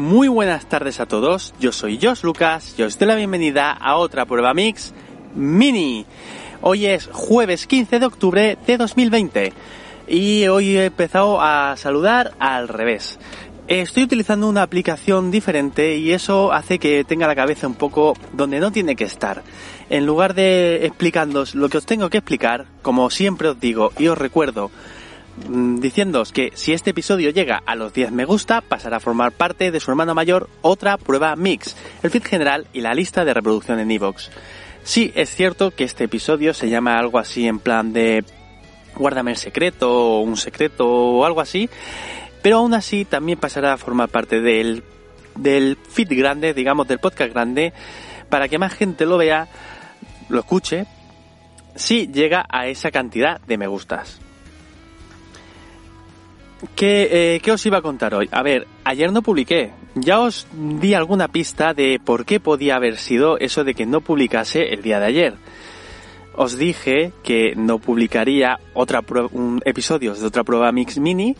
Muy buenas tardes a todos, yo soy Josh Lucas y os doy la bienvenida a otra prueba mix mini. Hoy es jueves 15 de octubre de 2020 y hoy he empezado a saludar al revés. Estoy utilizando una aplicación diferente y eso hace que tenga la cabeza un poco donde no tiene que estar. En lugar de explicándoos lo que os tengo que explicar, como siempre os digo y os recuerdo, diciéndoos que si este episodio llega a los 10 me gusta, pasará a formar parte de su hermano mayor otra prueba mix, el feed general y la lista de reproducción en iVoox. Sí, es cierto que este episodio se llama algo así en plan de guárdame el secreto o un secreto o algo así, pero aún así también pasará a formar parte del, del feed grande, digamos, del podcast grande, para que más gente lo vea, lo escuche, si llega a esa cantidad de me gustas. ¿Qué, eh, ¿Qué, os iba a contar hoy? A ver, ayer no publiqué. Ya os di alguna pista de por qué podía haber sido eso de que no publicase el día de ayer. Os dije que no publicaría otra un episodios de otra prueba mix mini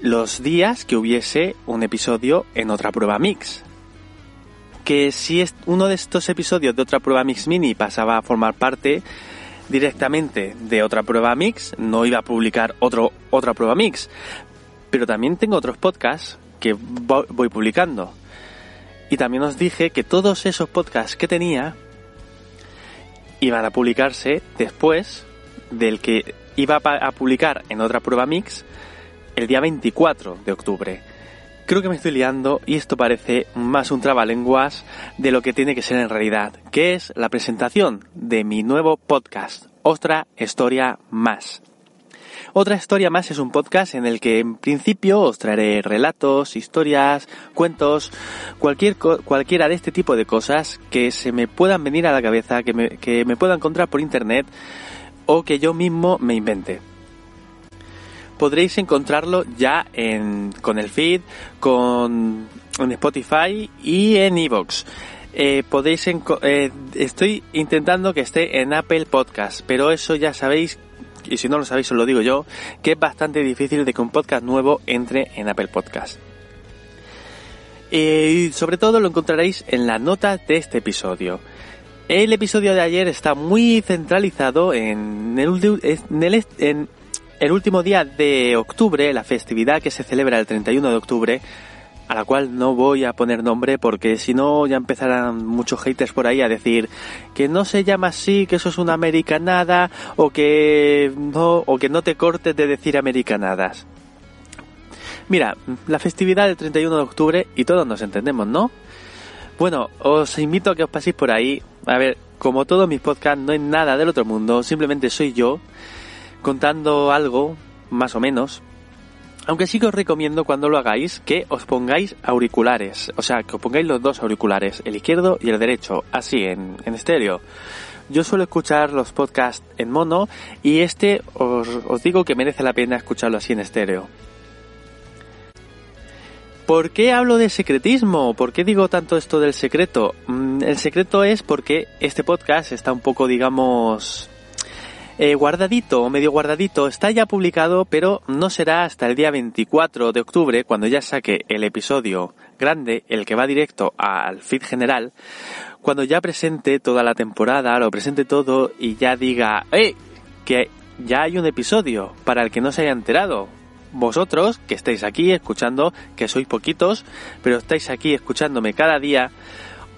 los días que hubiese un episodio en otra prueba mix. Que si uno de estos episodios de otra prueba mix mini pasaba a formar parte directamente de otra prueba mix, no iba a publicar otro, otra prueba mix. Pero también tengo otros podcasts que voy publicando. Y también os dije que todos esos podcasts que tenía iban a publicarse después del que iba a publicar en otra prueba mix el día 24 de octubre. Creo que me estoy liando y esto parece más un trabalenguas de lo que tiene que ser en realidad, que es la presentación de mi nuevo podcast, Otra Historia Más. Otra historia más es un podcast en el que en principio os traeré relatos, historias, cuentos, cualquier, cualquiera de este tipo de cosas que se me puedan venir a la cabeza, que me, que me pueda encontrar por internet o que yo mismo me invente podréis encontrarlo ya en, con el feed, con Spotify y en Evox. Eh, podéis eh, estoy intentando que esté en Apple Podcast, pero eso ya sabéis y si no lo sabéis os lo digo yo, que es bastante difícil de que un podcast nuevo entre en Apple Podcast. Eh, y sobre todo lo encontraréis en la nota de este episodio. El episodio de ayer está muy centralizado en el, en el, en el último día de octubre, la festividad que se celebra el 31 de octubre, a la cual no voy a poner nombre porque si no ya empezarán muchos haters por ahí a decir que no se llama así, que eso es una americanada o que no o que no te cortes de decir americanadas. Mira, la festividad del 31 de octubre y todos nos entendemos, ¿no? Bueno, os invito a que os paséis por ahí. A ver, como todos mis podcasts, no hay nada del otro mundo, simplemente soy yo contando algo, más o menos. Aunque sí que os recomiendo cuando lo hagáis que os pongáis auriculares, o sea, que os pongáis los dos auriculares, el izquierdo y el derecho, así, en, estéreo. Yo suelo escuchar los podcasts en mono y este os, os digo que merece la pena escucharlo así en estéreo. ¿Por qué hablo de secretismo? ¿Por qué digo tanto esto del secreto? Mm, el secreto es porque este podcast está un poco, digamos, eh, guardadito o medio guardadito, está ya publicado, pero no será hasta el día 24 de octubre, cuando ya saque el episodio grande, el que va directo al feed general, cuando ya presente toda la temporada, lo presente todo y ya diga, ¡eh! Que ya hay un episodio para el que no se haya enterado. Vosotros, que estáis aquí escuchando, que sois poquitos, pero estáis aquí escuchándome cada día,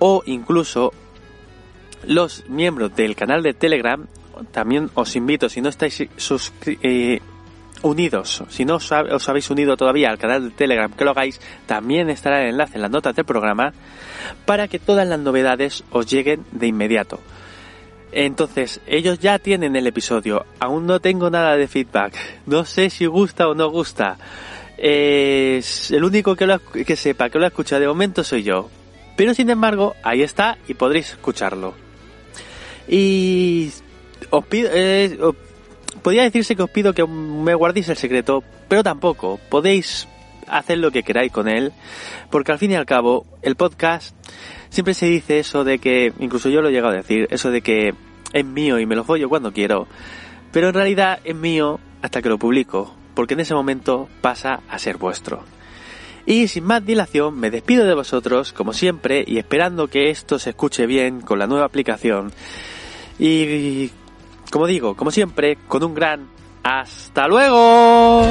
o incluso los miembros del canal de Telegram también os invito, si no estáis eh, unidos, si no os, habéis unido todavía al canal de Telegram, que lo hagáis, también estará el enlace en las notas del programa para que todas las novedades os lleguen de inmediato. Entonces, ellos ya tienen el episodio, aún no tengo nada de feedback, no sé si gusta o no gusta. el único que, lo, que sepa que lo ha escuchado de momento soy yo. Pero sin embargo, ahí está y podréis escucharlo. Y os pido, eh, podría decirse que os pido que me guardéis el secreto, pero tampoco. Podéis hacer lo que queráis con él, porque al fin y al cabo, el podcast siempre se dice eso de que, incluso yo lo he llegado a decir, eso de que es mío y me lo follo cuando quiero, pero en realidad es mío hasta que lo publico, porque en ese momento pasa a ser vuestro. Y sin más dilación, me despido de vosotros, como siempre, y esperando que esto se escuche bien con la nueva aplicación. Y, como digo, como siempre, con un gran hasta luego.